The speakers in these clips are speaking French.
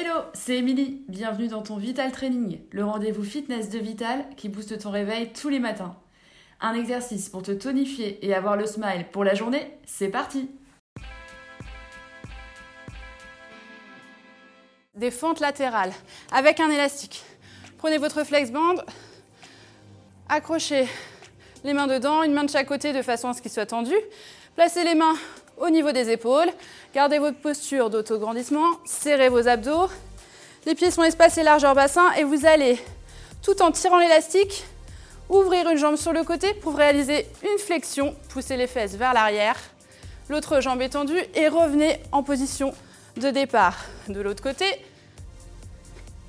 Hello, c'est Émilie. Bienvenue dans ton Vital Training, le rendez-vous fitness de Vital qui booste ton réveil tous les matins. Un exercice pour te tonifier et avoir le smile pour la journée, c'est parti Des fentes latérales avec un élastique. Prenez votre flex band, accrochez les mains dedans, une main de chaque côté de façon à ce qu'il soit tendu. Placez les mains au niveau des épaules. Gardez votre posture d'autograndissement. Serrez vos abdos. Les pieds sont espacés largeur bassin et vous allez, tout en tirant l'élastique, ouvrir une jambe sur le côté pour réaliser une flexion. Poussez les fesses vers l'arrière. L'autre jambe est tendue et revenez en position de départ de l'autre côté.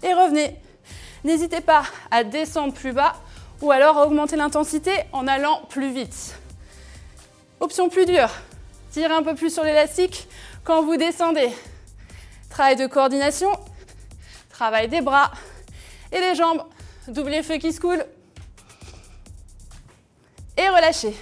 Et revenez. N'hésitez pas à descendre plus bas ou alors augmenter l'intensité en allant plus vite. Option plus dure, tirez un peu plus sur l'élastique quand vous descendez. Travail de coordination, travail des bras et des jambes. Double feu qui se coule. Et relâchez.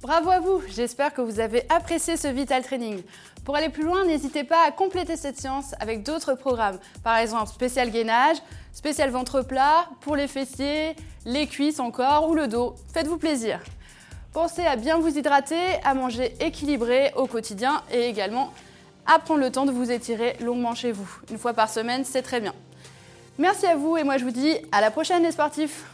Bravo à vous, j'espère que vous avez apprécié ce Vital Training. Pour aller plus loin, n'hésitez pas à compléter cette séance avec d'autres programmes. Par exemple, spécial gainage, spécial ventre plat, pour les fessiers, les cuisses encore ou le dos. Faites-vous plaisir. Pensez à bien vous hydrater, à manger équilibré au quotidien et également à prendre le temps de vous étirer longuement chez vous. Une fois par semaine, c'est très bien. Merci à vous et moi je vous dis à la prochaine les sportifs